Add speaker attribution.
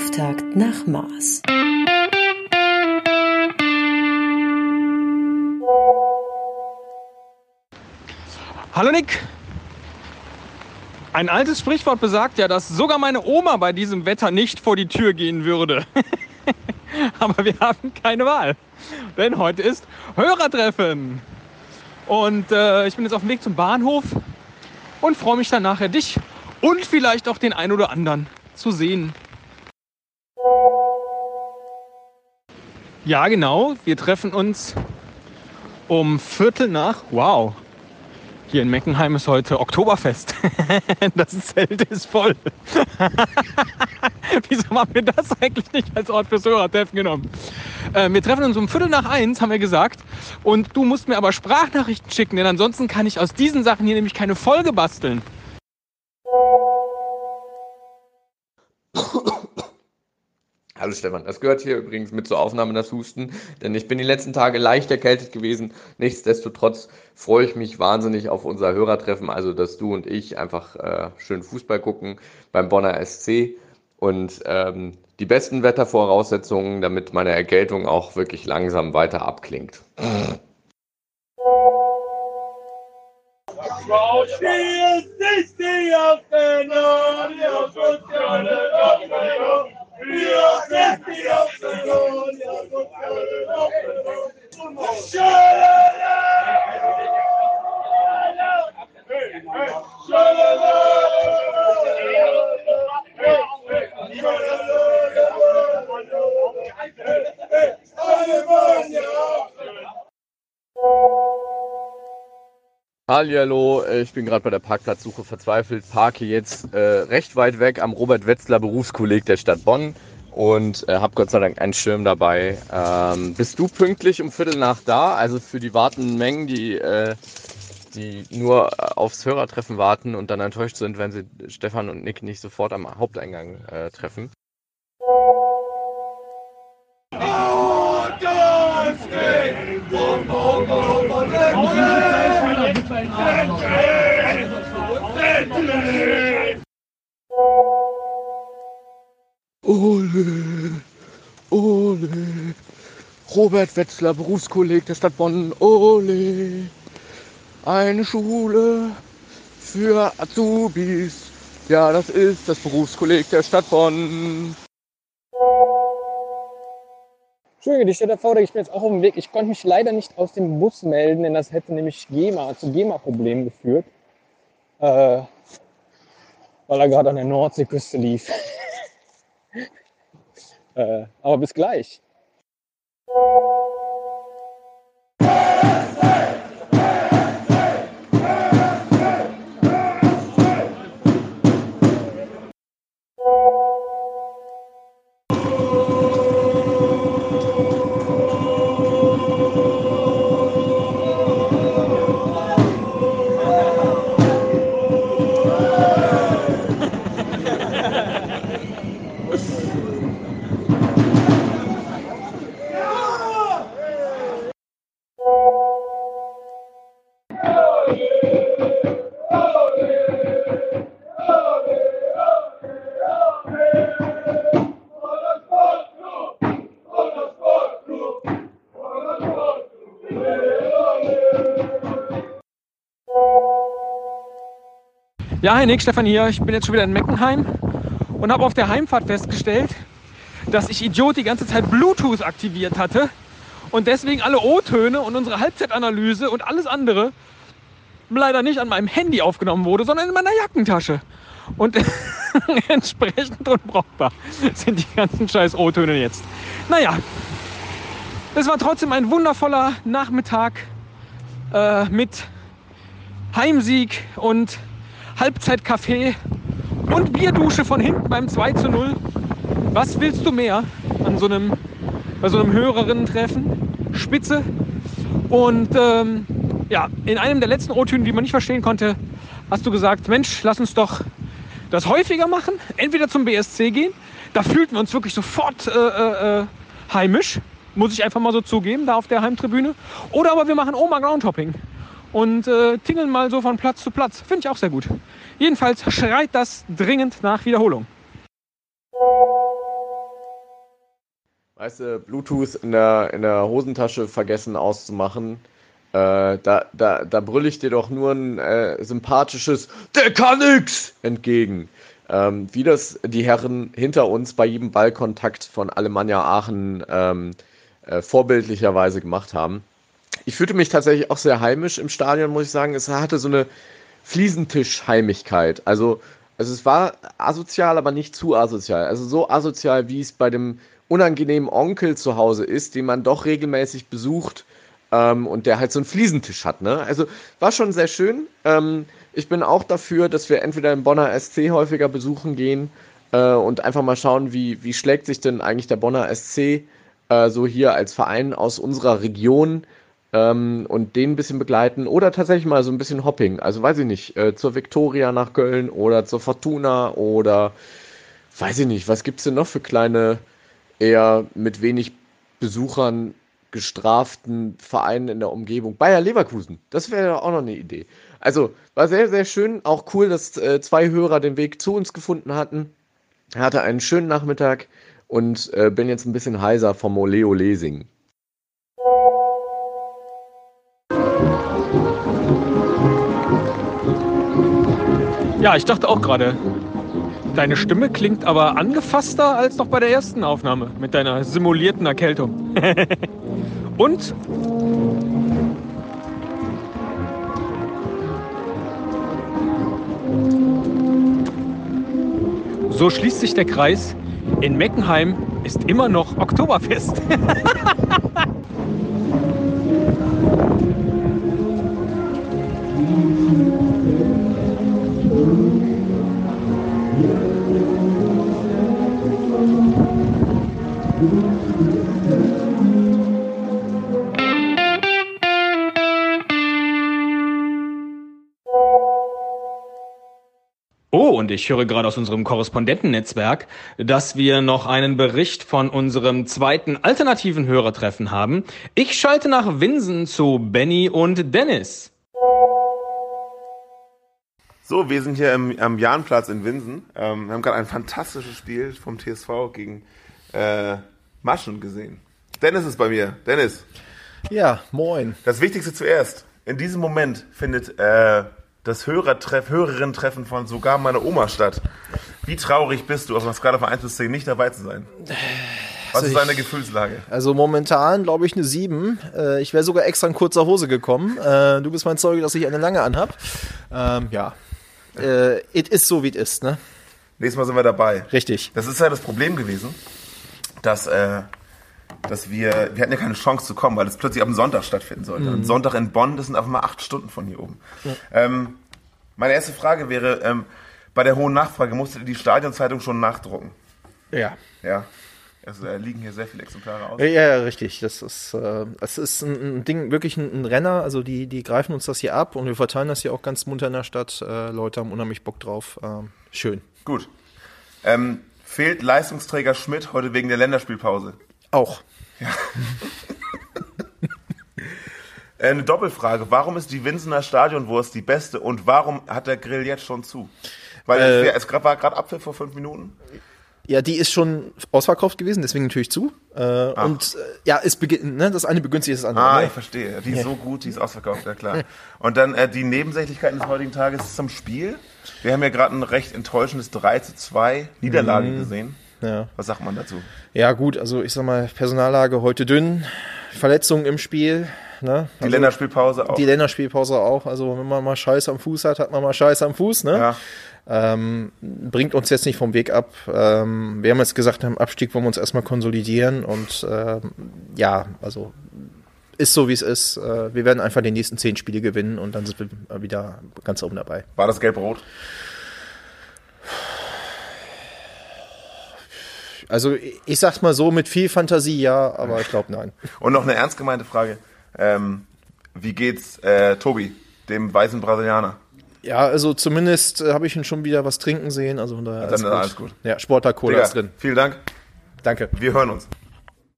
Speaker 1: Auftakt nach Maß.
Speaker 2: Hallo Nick! Ein altes Sprichwort besagt ja, dass sogar meine Oma bei diesem Wetter nicht vor die Tür gehen würde. Aber wir haben keine Wahl, denn heute ist Hörertreffen. Und äh, ich bin jetzt auf dem Weg zum Bahnhof und freue mich dann nachher dich und vielleicht auch den einen oder anderen zu sehen. Ja, genau. Wir treffen uns um Viertel nach. Wow. Hier in Meckenheim ist heute Oktoberfest. das Zelt ist voll. Wieso haben wir das eigentlich nicht als Ort fürs Hörertreffen genommen? Äh, wir treffen uns um Viertel nach eins, haben wir gesagt. Und du musst mir aber Sprachnachrichten schicken, denn ansonsten kann ich aus diesen Sachen hier nämlich keine Folge basteln.
Speaker 3: Hallo Stefan, das gehört hier übrigens mit zur Aufnahme das Husten, denn ich bin die letzten Tage leicht erkältet gewesen. Nichtsdestotrotz freue ich mich wahnsinnig auf unser Hörertreffen, also dass du und ich einfach äh, schön Fußball gucken beim Bonner SC und ähm, die besten Wettervoraussetzungen, damit meine Erkältung auch wirklich langsam weiter abklingt. Hallihallo, äh, ich bin gerade bei der Parkplatzsuche verzweifelt, parke jetzt äh, recht weit weg am Robert Wetzler Berufskolleg der Stadt Bonn und äh, habe Gott sei Dank einen Schirm dabei. Ähm, bist du pünktlich um Viertel nach da? Also für die wartenden Mengen, die, äh, die nur aufs Hörertreffen warten und dann enttäuscht sind, wenn sie Stefan und Nick nicht sofort am Haupteingang äh, treffen. Ole, ole, Robert Wetzler, Berufskolleg der Stadt Bonn, ole, eine Schule für Azubis. Ja, das ist das Berufskolleg der Stadt Bonn.
Speaker 2: Entschuldige, die steht davor, ich bin jetzt auch auf dem Weg. Ich konnte mich leider nicht aus dem Bus melden, denn das hätte nämlich GEMA, zu GEMA-Problemen geführt. Äh, weil er gerade an der Nordseeküste lief. Äh, aber bis gleich. Ja, hi Nick, Stefan hier. Ich bin jetzt schon wieder in Meckenheim und habe auf der Heimfahrt festgestellt, dass ich Idiot die ganze Zeit Bluetooth aktiviert hatte und deswegen alle O-Töne und unsere Halbzeitanalyse und alles andere leider nicht an meinem Handy aufgenommen wurde, sondern in meiner Jackentasche. Und entsprechend unbrauchbar sind die ganzen scheiß O-Töne jetzt. Naja, es war trotzdem ein wundervoller Nachmittag äh, mit Heimsieg und Halbzeitkaffee und Bierdusche von hinten beim 2 zu 0. Was willst du mehr an so einem, bei so einem Hörerinnen-Treffen? Spitze. Und ähm, ja, in einem der letzten O-Töne, die man nicht verstehen konnte, hast du gesagt, Mensch, lass uns doch das häufiger machen. Entweder zum BSC gehen, da fühlten wir uns wirklich sofort äh, äh, äh, heimisch, muss ich einfach mal so zugeben, da auf der Heimtribüne. Oder aber wir machen Oma Groundhopping und äh, tingeln mal so von Platz zu Platz. Finde ich auch sehr gut. Jedenfalls schreit das dringend nach Wiederholung.
Speaker 3: Weißt du, Bluetooth in der, in der Hosentasche vergessen auszumachen. Äh, da, da, da brülle ich dir doch nur ein äh, sympathisches Der kann nix entgegen. Ähm, wie das die Herren hinter uns bei jedem Ballkontakt von Alemannia Aachen ähm, äh, vorbildlicherweise gemacht haben. Ich fühlte mich tatsächlich auch sehr heimisch im Stadion, muss ich sagen. Es hatte so eine Fliesentischheimigkeit. Also, also es war asozial, aber nicht zu asozial. Also so asozial, wie es bei dem unangenehmen Onkel zu Hause ist, den man doch regelmäßig besucht ähm, und der halt so einen Fliesentisch hat. Ne? Also war schon sehr schön. Ähm, ich bin auch dafür, dass wir entweder im Bonner SC häufiger besuchen gehen äh, und einfach mal schauen, wie, wie schlägt sich denn eigentlich der Bonner SC äh, so hier als Verein aus unserer Region ähm, und den ein bisschen begleiten oder tatsächlich mal so ein bisschen Hopping. Also weiß ich nicht, äh, zur Victoria nach Köln oder zur Fortuna oder weiß ich nicht, was gibt es denn noch für kleine, eher mit wenig Besuchern gestraften Vereinen in der Umgebung. Bayer Leverkusen, das wäre auch noch eine Idee. Also war sehr, sehr schön. Auch cool, dass äh, zwei Hörer den Weg zu uns gefunden hatten. Hatte einen schönen Nachmittag und äh, bin jetzt ein bisschen heiser vom Oleo Lesing.
Speaker 2: Ja, ich dachte auch gerade, deine Stimme klingt aber angefasster als noch bei der ersten Aufnahme mit deiner simulierten Erkältung. Und so schließt sich der Kreis. In Meckenheim ist immer noch Oktoberfest. Oh, und ich höre gerade aus unserem Korrespondentennetzwerk, dass wir noch einen Bericht von unserem zweiten alternativen Hörertreffen haben. Ich schalte nach Winsen zu Benny und Dennis.
Speaker 4: So, wir sind hier im, am Jahnplatz in Winsen. Ähm, wir haben gerade ein fantastisches Spiel vom TSV gegen äh, Maschen gesehen. Dennis ist bei mir. Dennis.
Speaker 5: Ja, moin.
Speaker 4: Das Wichtigste zuerst. In diesem Moment findet äh, das Hörertreff, Hörerinnen-Treffen von sogar meiner Oma statt. Wie traurig bist du, auf einer Skala von 1 bis 10 nicht dabei zu sein? Was
Speaker 5: Also
Speaker 4: ist deine
Speaker 5: ich-
Speaker 4: Gefühlslage?
Speaker 5: Also momentan glaube ich eine 7. Äh, ich wäre sogar extra in kurzer Hose gekommen. Äh, du bist mein Zeuge, dass ich eine lange anhab. Ähm, ja. Äh, it ist so, wie es ist, ne?
Speaker 4: Nächstes Mal sind wir dabei.
Speaker 5: Richtig.
Speaker 4: Das ist ja das Problem gewesen, dass, äh, dass wir, wir hatten ja keine Chance zu kommen, weil es plötzlich am Sonntag stattfinden sollte.
Speaker 5: Mhm.
Speaker 4: Und Sonntag in Bonn, das sind einfach mal acht Stunden von hier oben. Ähm, meine erste Frage wäre, ähm, bei der hohen Nachfrage musstet ihr die Stadionzeitung schon nachdrucken?
Speaker 5: Ja.
Speaker 4: Ja. Also da liegen hier sehr viele Exemplare aus.
Speaker 5: Ja, ja, richtig. Das ist, äh, das ist ein, ein Ding, wirklich ein, ein Renner. Also die, die greifen uns das hier ab und wir verteilen das hier auch ganz munter in der Stadt. Äh, Leute haben unheimlich Bock drauf. Ähm, schön.
Speaker 4: Gut. Ähm, fehlt Leistungsträger Schmidt heute wegen der Länderspielpause?
Speaker 5: Auch.
Speaker 4: Äh, eine Doppelfrage. Warum ist die Winsener Stadionwurst die beste und warum hat der Grill jetzt schon zu? Weil
Speaker 5: Äh,
Speaker 4: es, war gerade Apfel vor fünf Minuten.
Speaker 5: Ja, die ist schon ausverkauft gewesen, deswegen natürlich zu. Äh, und äh, ja, es beginnt, ne, das eine begünstigt das andere.
Speaker 4: Ah,
Speaker 5: ne?
Speaker 4: ich verstehe. Die ist so gut, die ist ausverkauft, ja klar. Und dann äh, die Nebensächlichkeiten des heutigen Tages zum Spiel. Wir haben ja gerade ein recht enttäuschendes 3 zu 2 Niederlage gesehen.
Speaker 5: Mhm. Ja.
Speaker 4: Was sagt man dazu?
Speaker 5: ja, gut, also ich sag mal, Personallage heute dünn, Verletzungen im Spiel, ne?
Speaker 4: Die
Speaker 5: Also,
Speaker 4: Länderspielpause auch.
Speaker 5: Die Länderspielpause auch. Also wenn man mal Scheiße am Fuß hat, hat man mal Scheiße am Fuß, ne?
Speaker 4: ja.
Speaker 5: Ähm, bringt uns jetzt nicht vom Weg ab. Ähm, wir haben jetzt gesagt, im Abstieg wollen wir uns erstmal konsolidieren und ähm, ja, also ist so wie es ist. Äh, wir werden einfach die nächsten zehn Spiele gewinnen und dann sind wir wieder ganz oben dabei.
Speaker 4: War das gelb-rot?
Speaker 5: Also ich- ich sag's mal so, mit viel Fantasie ja, aber ich glaube nein.
Speaker 4: Und noch eine ernst gemeinte Frage. Ähm, wie geht's äh, Tobi, dem weißen Brasilianer?
Speaker 5: Ja, also zumindest äh, habe ich ihn schon wieder was trinken sehen. Also von daher
Speaker 4: Dann ist alles gut.
Speaker 5: Ja, Sportler Cola
Speaker 4: Digga,
Speaker 5: ist drin.
Speaker 4: Vielen Dank.
Speaker 5: Danke.
Speaker 4: Wir hören uns.